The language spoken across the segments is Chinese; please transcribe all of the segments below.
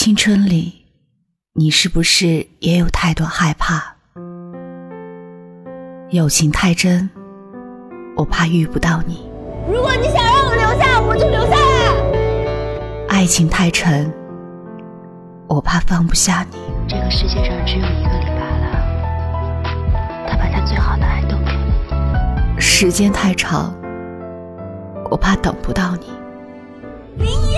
青春里，你是不是也有太多害怕？友情太真，我怕遇不到你。如果你想让我留下，我就留下来。爱情太沉，我怕放不下你。这个世界上只有一个李白了，他把他最好的爱都给你。时间太长，我怕等不到你。林一，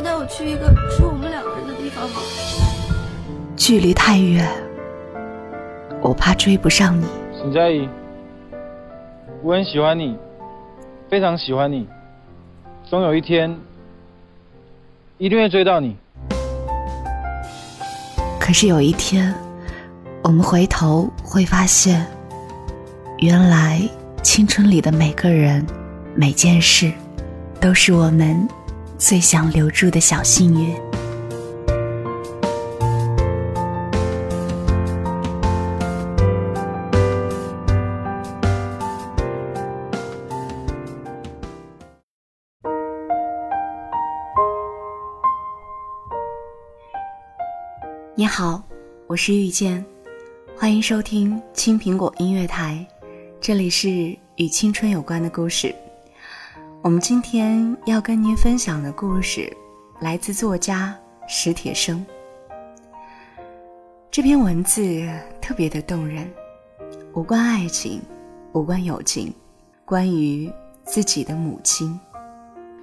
要带我去一个只有我们两个人的地方吗？距离太远，我怕追不上你。沈佳宜，我很喜欢你，非常喜欢你，总有一天一定会追到你。可是有一天，我们回头会发现，原来青春里的每个人、每件事，都是我们最想留住的小幸运。你好，我是遇见，欢迎收听青苹果音乐台，这里是与青春有关的故事。我们今天要跟您分享的故事来自作家史铁生。这篇文字特别的动人，无关爱情，无关友情，关于自己的母亲。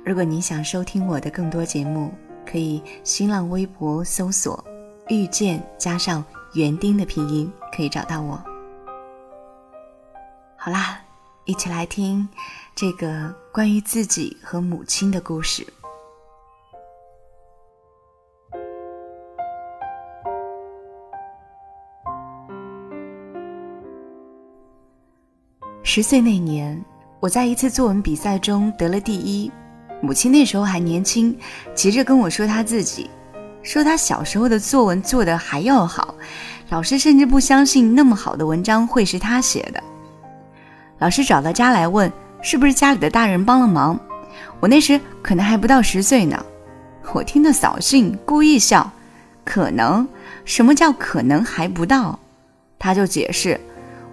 如果你想收听我的更多节目，可以新浪微博搜索。遇见加上园丁的拼音可以找到我。好啦，一起来听这个关于自己和母亲的故事。十岁那年，我在一次作文比赛中得了第一。母亲那时候还年轻，急着跟我说她自己。说他小时候的作文做得还要好，老师甚至不相信那么好的文章会是他写的。老师找到家来问，是不是家里的大人帮了忙？我那时可能还不到十岁呢。我听得扫兴，故意笑。可能？什么叫可能还不到？他就解释，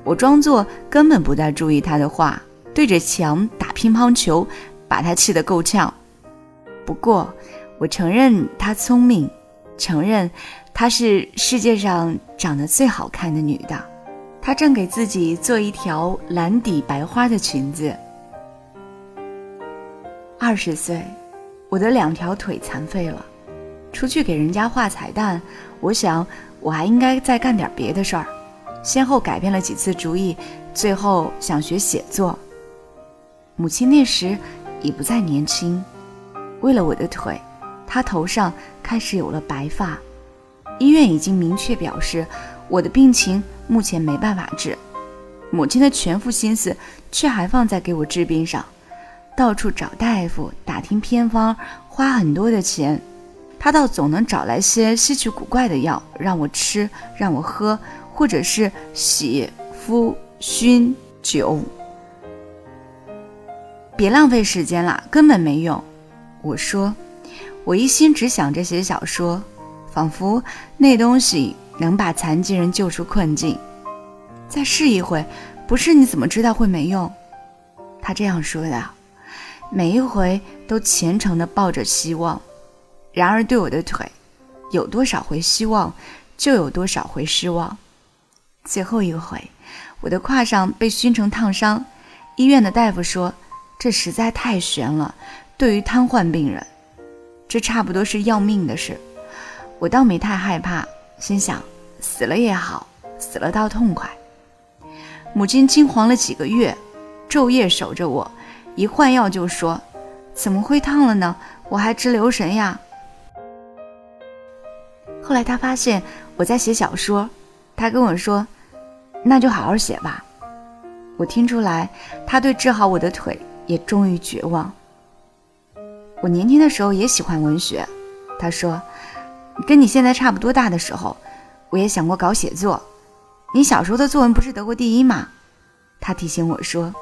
我装作根本不再注意他的话，对着墙打乒乓球，把他气得够呛。不过，我承认他聪明。承认她是世界上长得最好看的女的，她正给自己做一条蓝底白花的裙子。二十岁，我的两条腿残废了，出去给人家画彩蛋，我想我还应该再干点别的事儿。先后改变了几次主意，最后想学写作。母亲那时已不再年轻，为了我的腿。她头上开始有了白发，医院已经明确表示我的病情目前没办法治，母亲的全副心思却还放在给我治病上，到处找大夫打听偏方，花很多的钱，他倒总能找来些稀奇古怪的药让我吃，让我喝，或者是洗、敷、熏、酒。别浪费时间了，根本没用，我说。我一心只想着写小说，仿佛那东西能把残疾人救出困境。再试一回，不试你怎么知道会没用？他这样说的，每一回都虔诚地抱着希望。然而对我的腿，有多少回希望，就有多少回失望。最后一回，我的胯上被熏成烫伤，医院的大夫说，这实在太悬了，对于瘫痪病人。这差不多是要命的事，我倒没太害怕，心想死了也好，死了倒痛快。母亲惊惶了几个月，昼夜守着我，一换药就说：“怎么会烫了呢？我还直留神呀。”后来他发现我在写小说，他跟我说：“那就好好写吧。”我听出来，他对治好我的腿也终于绝望。我年轻的时候也喜欢文学，他说，跟你现在差不多大的时候，我也想过搞写作。你小时候的作文不是得过第一吗？他提醒我说，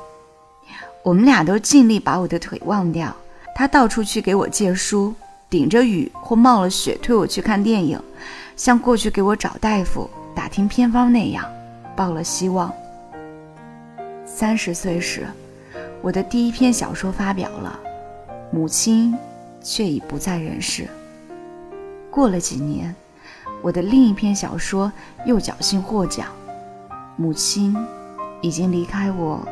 我们俩都尽力把我的腿忘掉，他到处去给我借书，顶着雨或冒了雪推我去看电影，像过去给我找大夫、打听偏方那样，抱了希望。三十岁时，我的第一篇小说发表了，母亲却已不在人世。过了几年，我的另一篇小说又侥幸获奖，母亲已经离开我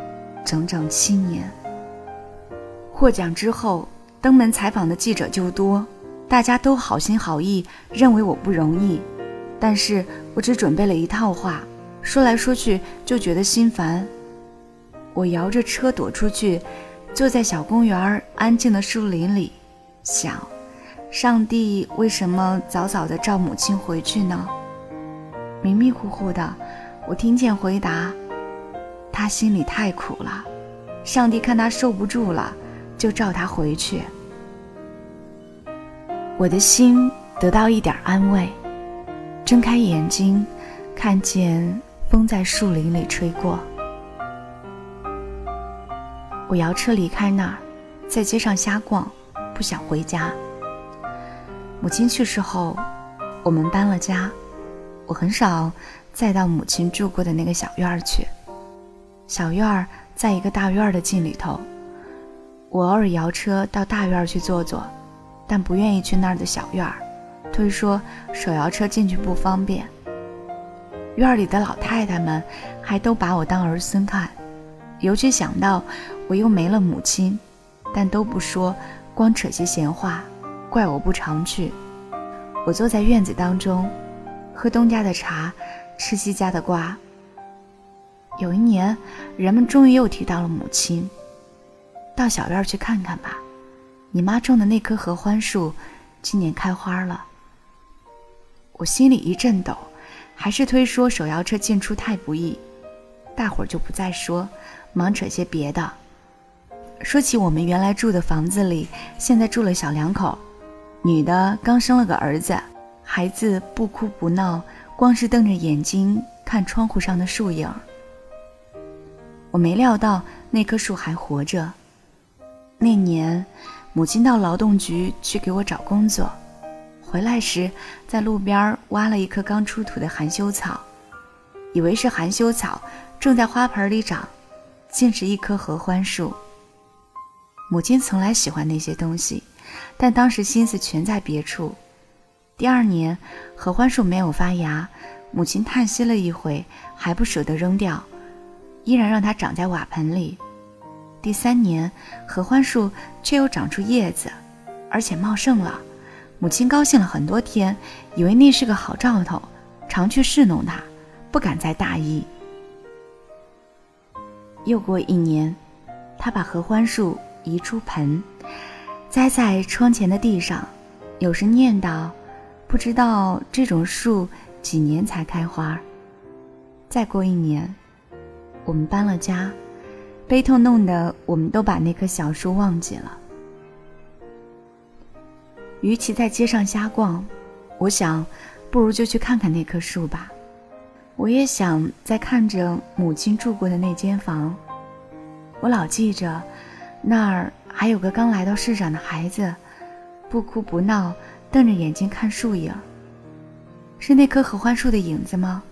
整整七年。获奖之后，登门采访的记者就多，大家都好心好意，认为我不容易。但是我只准备了一套话，说来说去就觉得心烦。我摇着车躲出去，坐在小公园安静的树林里，想：上帝为什么早早的召母亲回去呢？迷迷糊糊的，我听见回答：他心里太苦了，上帝看他受不住了。就召他回去，我的心得到一点安慰。睁开眼睛，看见风在树林里吹过。我摇车离开那儿，在街上瞎逛，不想回家。母亲去世后，我们搬了家，我很少再到母亲住过的那个小院儿去。小院儿在一个大院儿的近里头。我偶尔摇车到大院去坐坐，但不愿意去那儿的小院儿，推说手摇车进去不方便。院里的老太太们还都把我当儿孙看，尤其想到我又没了母亲，但都不说，光扯些闲话，怪我不常去。我坐在院子当中，喝东家的茶，吃西家的瓜。有一年，人们终于又提到了母亲。到小院去看看吧，你妈种的那棵合欢树，今年开花了。我心里一阵抖，还是推说手摇车进出太不易，大伙儿就不再说，忙扯些别的。说起我们原来住的房子里，现在住了小两口，女的刚生了个儿子，孩子不哭不闹，光是瞪着眼睛看窗户上的树影。我没料到那棵树还活着。那年，母亲到劳动局去给我找工作，回来时在路边挖了一棵刚出土的含羞草，以为是含羞草，正在花盆里长，竟是一棵合欢树。母亲从来喜欢那些东西，但当时心思全在别处。第二年，合欢树没有发芽，母亲叹息了一回，还不舍得扔掉，依然让它长在瓦盆里。第三年，合欢树却又长出叶子，而且茂盛了。母亲高兴了很多天，以为那是个好兆头，常去侍弄它，不敢再大意。又过一年，他把合欢树移出盆，栽在窗前的地上，有时念叨：“不知道这种树几年才开花。”再过一年，我们搬了家。悲痛弄得我们都把那棵小树忘记了。与其在街上瞎逛，我想，不如就去看看那棵树吧。我也想再看着母亲住过的那间房。我老记着，那儿还有个刚来到世上的孩子，不哭不闹，瞪着眼睛看树影。是那棵合欢树的影子吗？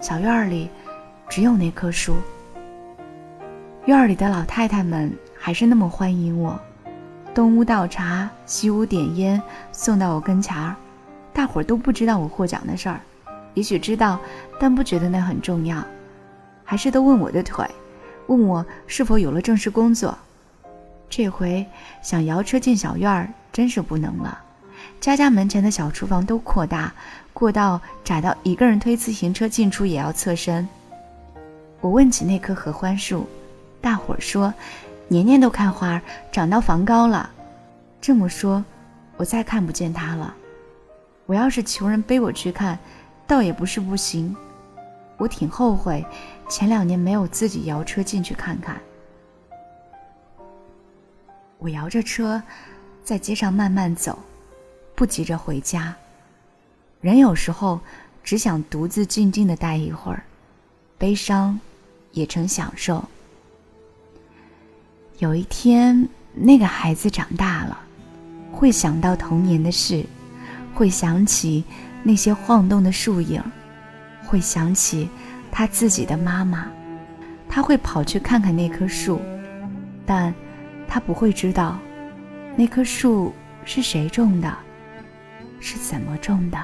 小院里只有那棵树。院里的老太太们还是那么欢迎我，东屋倒茶，西屋点烟，送到我跟前儿。大伙儿都不知道我获奖的事儿，也许知道，但不觉得那很重要，还是都问我的腿，问我是否有了正式工作。这回想摇车进小院儿，真是不能了。家家门前的小厨房都扩大，过道窄到一个人推自行车进出也要侧身。我问起那棵合欢树。大伙儿说，年年都开花，长到房高了。这么说，我再看不见它了。我要是求人背我去看，倒也不是不行。我挺后悔，前两年没有自己摇车进去看看。我摇着车，在街上慢慢走，不急着回家。人有时候只想独自静静的待一会儿，悲伤也成享受。有一天，那个孩子长大了，会想到童年的事，会想起那些晃动的树影，会想起他自己的妈妈，他会跑去看看那棵树，但他不会知道那棵树是谁种的，是怎么种的。